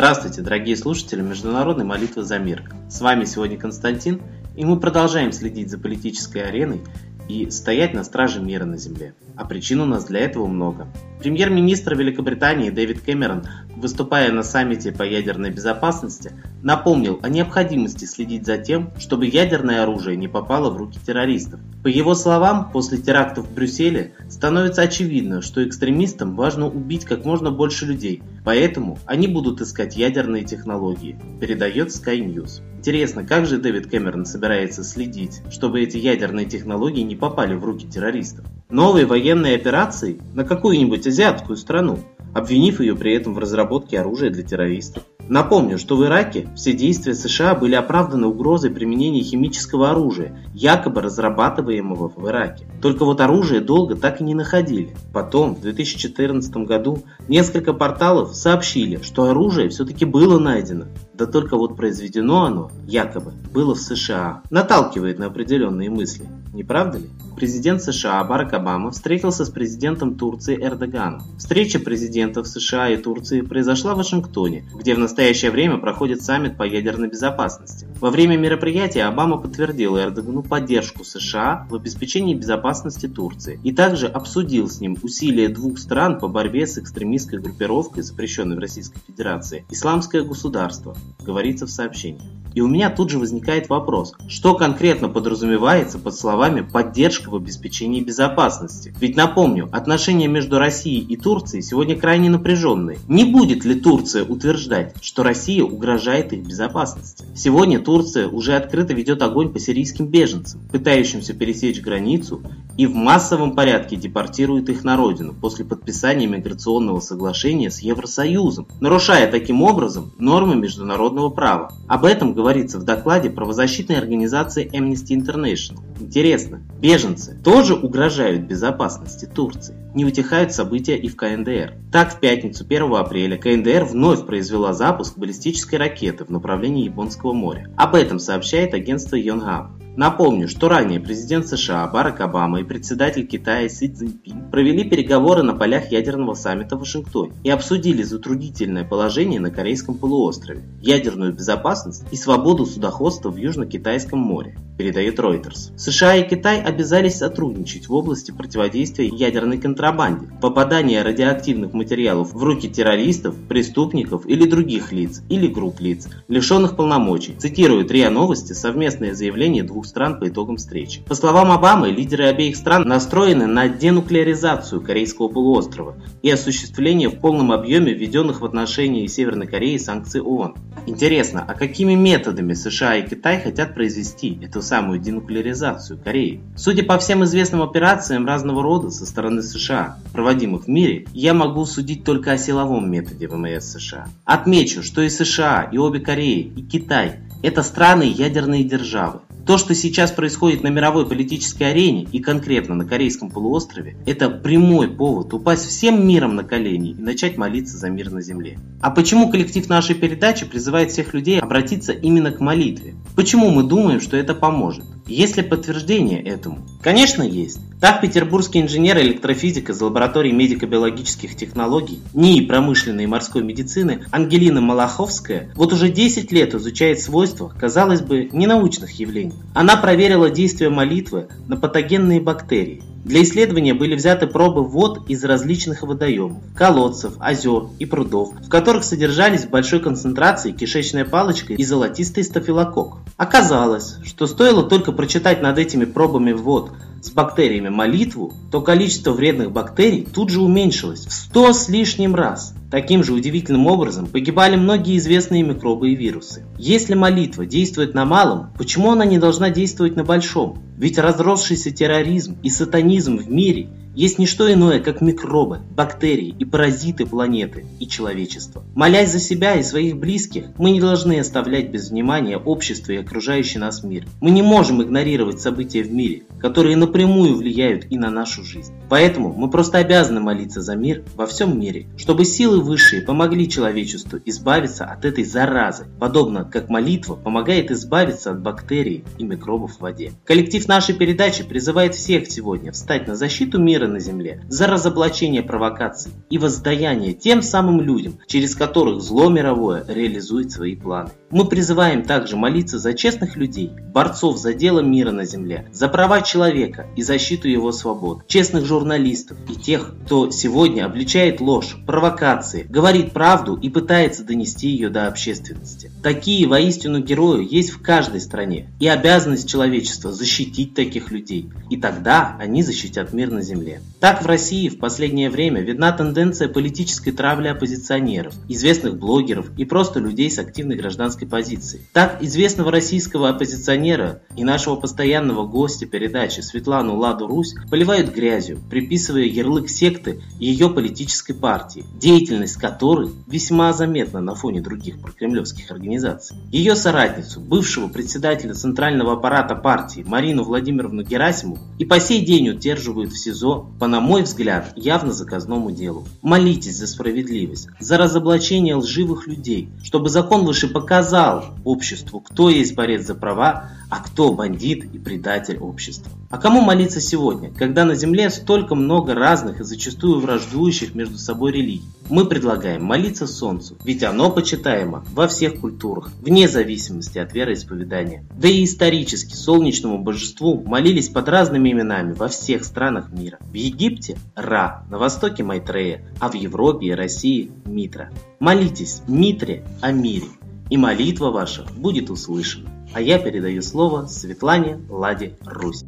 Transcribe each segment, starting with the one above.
Здравствуйте, дорогие слушатели Международной молитвы за мир. С вами сегодня Константин, и мы продолжаем следить за политической ареной и стоять на страже мира на Земле. А причин у нас для этого много. Премьер-министр Великобритании Дэвид Кэмерон, выступая на саммите по ядерной безопасности, напомнил о необходимости следить за тем, чтобы ядерное оружие не попало в руки террористов. По его словам, после терактов в Брюсселе становится очевидно, что экстремистам важно убить как можно больше людей, поэтому они будут искать ядерные технологии, передает Sky News. Интересно, как же Дэвид Кэмерон собирается следить, чтобы эти ядерные технологии не попали в руки террористов? Новые военные операции на какую-нибудь азиатскую страну, обвинив ее при этом в разработке оружия для террористов. Напомню, что в Ираке все действия США были оправданы угрозой применения химического оружия, якобы разрабатываемого в Ираке. Только вот оружие долго так и не находили. Потом, в 2014 году, несколько порталов сообщили, что оружие все-таки было найдено. Да только вот произведено оно, якобы, было в США. Наталкивает на определенные мысли. Не правда ли? Президент США Барак Обама встретился с президентом Турции Эрдоганом. Встреча президентов США и Турции произошла в Вашингтоне, где в настоящее время проходит саммит по ядерной безопасности. Во время мероприятия Обама подтвердил Эрдогану поддержку США в обеспечении безопасности Турции и также обсудил с ним усилия двух стран по борьбе с экстремистской группировкой, запрещенной в Российской Федерации, «Исламское государство», говорится в сообщении. И у меня тут же возникает вопрос, что конкретно подразумевается под словами «поддержка в обеспечении безопасности»? Ведь напомню, отношения между Россией и Турцией сегодня крайне напряженные. Не будет ли Турция утверждать, что Россия угрожает их безопасности? Сегодня Турция уже открыто ведет огонь по сирийским беженцам, пытающимся пересечь границу и в массовом порядке депортирует их на родину после подписания миграционного соглашения с Евросоюзом, нарушая таким образом нормы международного права. Об этом говорится в докладе правозащитной организации Amnesty International. Интересно, беженцы тоже угрожают безопасности Турции? Не утихают события и в КНДР. Так, в пятницу 1 апреля КНДР вновь произвела запуск баллистической ракеты в направлении Японского моря. Об этом сообщает агентство Йонгап. Напомню, что ранее президент США Барак Обама и председатель Китая Си Цзиньпин провели переговоры на полях ядерного саммита в Вашингтоне и обсудили затруднительное положение на Корейском полуострове, ядерную безопасность и свободу судоходства в Южно-Китайском море, передает Reuters. США и Китай обязались сотрудничать в области противодействия ядерной контрабанде, попадания радиоактивных материалов в руки террористов, преступников или других лиц или групп лиц, лишенных полномочий, цитирует РИА Новости совместное заявление двух двух стран по итогам встречи. По словам Обамы, лидеры обеих стран настроены на денуклеаризацию Корейского полуострова и осуществление в полном объеме введенных в отношении Северной Кореи санкций ООН. Интересно, а какими методами США и Китай хотят произвести эту самую денуклеаризацию Кореи? Судя по всем известным операциям разного рода со стороны США, проводимых в мире, я могу судить только о силовом методе ВМС США. Отмечу, что и США, и обе Кореи, и Китай – это страны ядерные державы. То, что сейчас происходит на мировой политической арене и конкретно на Корейском полуострове, это прямой повод упасть всем миром на колени и начать молиться за мир на земле. А почему коллектив нашей передачи призывает всех людей обратиться именно к молитве? Почему мы думаем, что это поможет? Есть ли подтверждение этому? Конечно, есть. Так, петербургский инженер электрофизик из лаборатории медико-биологических технологий НИИ промышленной и морской медицины Ангелина Малаховская вот уже 10 лет изучает свойства, казалось бы, ненаучных явлений. Она проверила действие молитвы на патогенные бактерии. Для исследования были взяты пробы вод из различных водоемов, колодцев, озер и прудов, в которых содержались в большой концентрации кишечная палочка и золотистый стафилококк. Оказалось, что стоило только прочитать над этими пробами вод с бактериями молитву, то количество вредных бактерий тут же уменьшилось в 100 с лишним раз. Таким же удивительным образом погибали многие известные микробы и вирусы. Если молитва действует на малом, почему она не должна действовать на большом? Ведь разросшийся терроризм и сатанизм в мире есть не что иное, как микробы, бактерии и паразиты планеты и человечества. Молясь за себя и своих близких, мы не должны оставлять без внимания общество и окружающий нас мир. Мы не можем игнорировать события в мире, которые напрямую влияют и на нашу жизнь. Поэтому мы просто обязаны молиться за мир во всем мире, чтобы силы высшие помогли человечеству избавиться от этой заразы, подобно как молитва помогает избавиться от бактерий и микробов в воде. Коллектив нашей передачи призывает всех сегодня встать на защиту мира на земле, за разоблачение провокаций и воздаяние тем самым людям, через которых зло мировое реализует свои планы. Мы призываем также молиться за честных людей, борцов за дело мира на земле, за права человека и защиту его свобод, честных журналистов и тех, кто сегодня обличает ложь, провокации, говорит правду и пытается донести ее до общественности. Такие воистину герои есть в каждой стране, и обязанность человечества защитить таких людей, и тогда они защитят мир на земле. Так в России в последнее время видна тенденция политической травли оппозиционеров, известных блогеров и просто людей с активной гражданской позиции. Так известного российского оппозиционера и нашего постоянного гостя передачи Светлану Ладу Русь поливают грязью, приписывая ярлык секты ее политической партии, деятельность которой весьма заметна на фоне других прокремлевских организаций. Ее соратницу, бывшего председателя центрального аппарата партии Марину Владимировну Герасимову и по сей день удерживают в СИЗО по, на мой взгляд, явно заказному делу. Молитесь за справедливость, за разоблачение лживых людей, чтобы закон выше показал обществу, кто есть борец за права, а кто бандит и предатель общества. А кому молиться сегодня, когда на земле столько много разных и зачастую враждующих между собой религий? Мы предлагаем молиться Солнцу, ведь оно почитаемо во всех культурах, вне зависимости от вероисповедания. Да и исторически солнечному божеству молились под разными именами во всех странах мира. В Египте – Ра, на востоке – Майтрея, а в Европе и России – Митра. Молитесь Митре о мире и молитва ваша будет услышана. А я передаю слово Светлане Ладе Русь.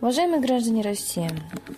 Уважаемые граждане России,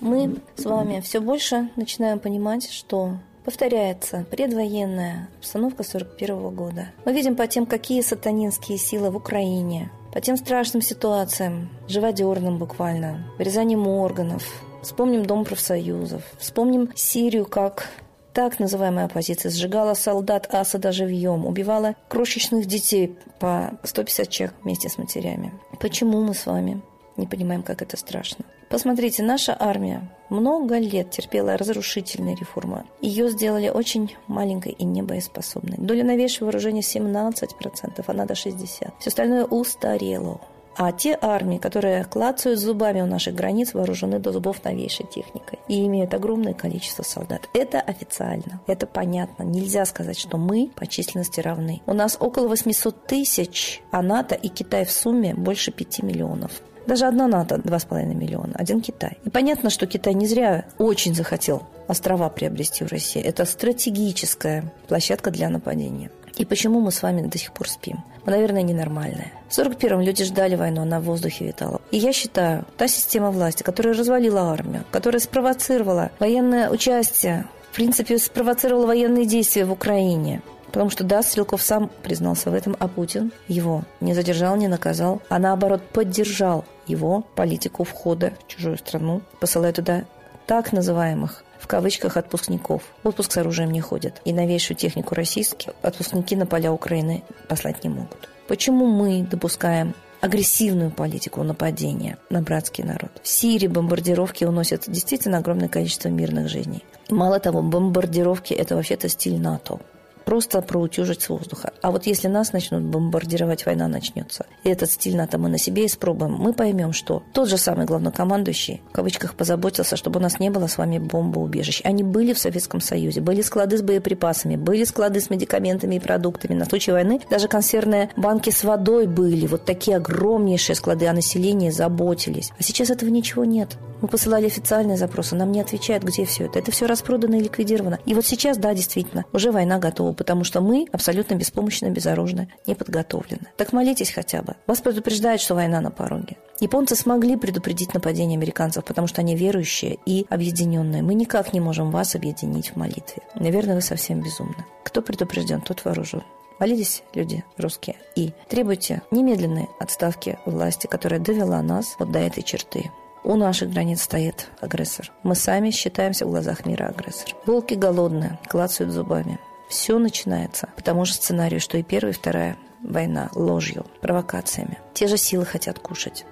мы с вами все больше начинаем понимать, что повторяется предвоенная обстановка 41 года. Мы видим по тем, какие сатанинские силы в Украине, по тем страшным ситуациям, живодерным буквально, вырезанием органов. Вспомним Дом профсоюзов, вспомним Сирию как так называемая оппозиция сжигала солдат Асада живьем, убивала крошечных детей по 150 человек вместе с матерями. Почему мы с вами не понимаем, как это страшно? Посмотрите, наша армия много лет терпела разрушительные реформы. Ее сделали очень маленькой и небоеспособной. Доля новейшего вооружения 17%, а надо 60%. Все остальное устарело. А те армии, которые клацают зубами у наших границ, вооружены до зубов новейшей техникой и имеют огромное количество солдат. Это официально, это понятно. Нельзя сказать, что мы по численности равны. У нас около 800 тысяч, а НАТО и Китай в сумме больше 5 миллионов. Даже одна НАТО 2,5 миллиона, один Китай. И понятно, что Китай не зря очень захотел острова приобрести в России. Это стратегическая площадка для нападения. И почему мы с вами до сих пор спим? Мы, наверное, ненормальные. В 41-м люди ждали войну, она в воздухе витала. И я считаю, та система власти, которая развалила армию, которая спровоцировала военное участие, в принципе, спровоцировала военные действия в Украине, Потому что, да, Стрелков сам признался в этом, а Путин его не задержал, не наказал, а наоборот поддержал его политику входа в чужую страну, посылая туда так называемых в кавычках отпускников. Отпуск с оружием не ходят. И новейшую технику российские отпускники на поля Украины послать не могут. Почему мы допускаем агрессивную политику нападения на братский народ. В Сирии бомбардировки уносят действительно огромное количество мирных жизней. Мало того, бомбардировки – это вообще-то стиль НАТО просто проутюжить с воздуха. А вот если нас начнут бомбардировать, война начнется. И этот стиль НАТО мы на себе испробуем. Мы поймем, что тот же самый главнокомандующий, в кавычках, позаботился, чтобы у нас не было с вами бомбоубежищ. Они были в Советском Союзе. Были склады с боеприпасами, были склады с медикаментами и продуктами. На случай войны даже консервные банки с водой были. Вот такие огромнейшие склады, о населении заботились. А сейчас этого ничего нет. Мы посылали официальные запросы, нам не отвечают, где все это. Это все распродано и ликвидировано. И вот сейчас, да, действительно, уже война готова потому что мы абсолютно беспомощны, безоружны, не подготовлены. Так молитесь хотя бы. Вас предупреждают, что война на пороге. Японцы смогли предупредить нападение американцев, потому что они верующие и объединенные. Мы никак не можем вас объединить в молитве. Наверное, вы совсем безумны. Кто предупрежден, тот вооружен. Молитесь, люди русские, и требуйте немедленной отставки власти, которая довела нас вот до этой черты. У наших границ стоит агрессор. Мы сами считаемся в глазах мира агрессор. Волки голодные, клацают зубами. Все начинается по тому же сценарию, что и первая, и вторая война ложью, провокациями. Те же силы хотят кушать.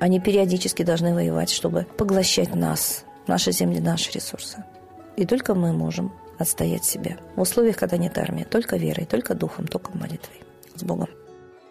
Они периодически должны воевать, чтобы поглощать нас, наши земли, наши ресурсы. И только мы можем отстоять себя. В условиях, когда нет армии, только верой, только духом, только молитвой. С Богом.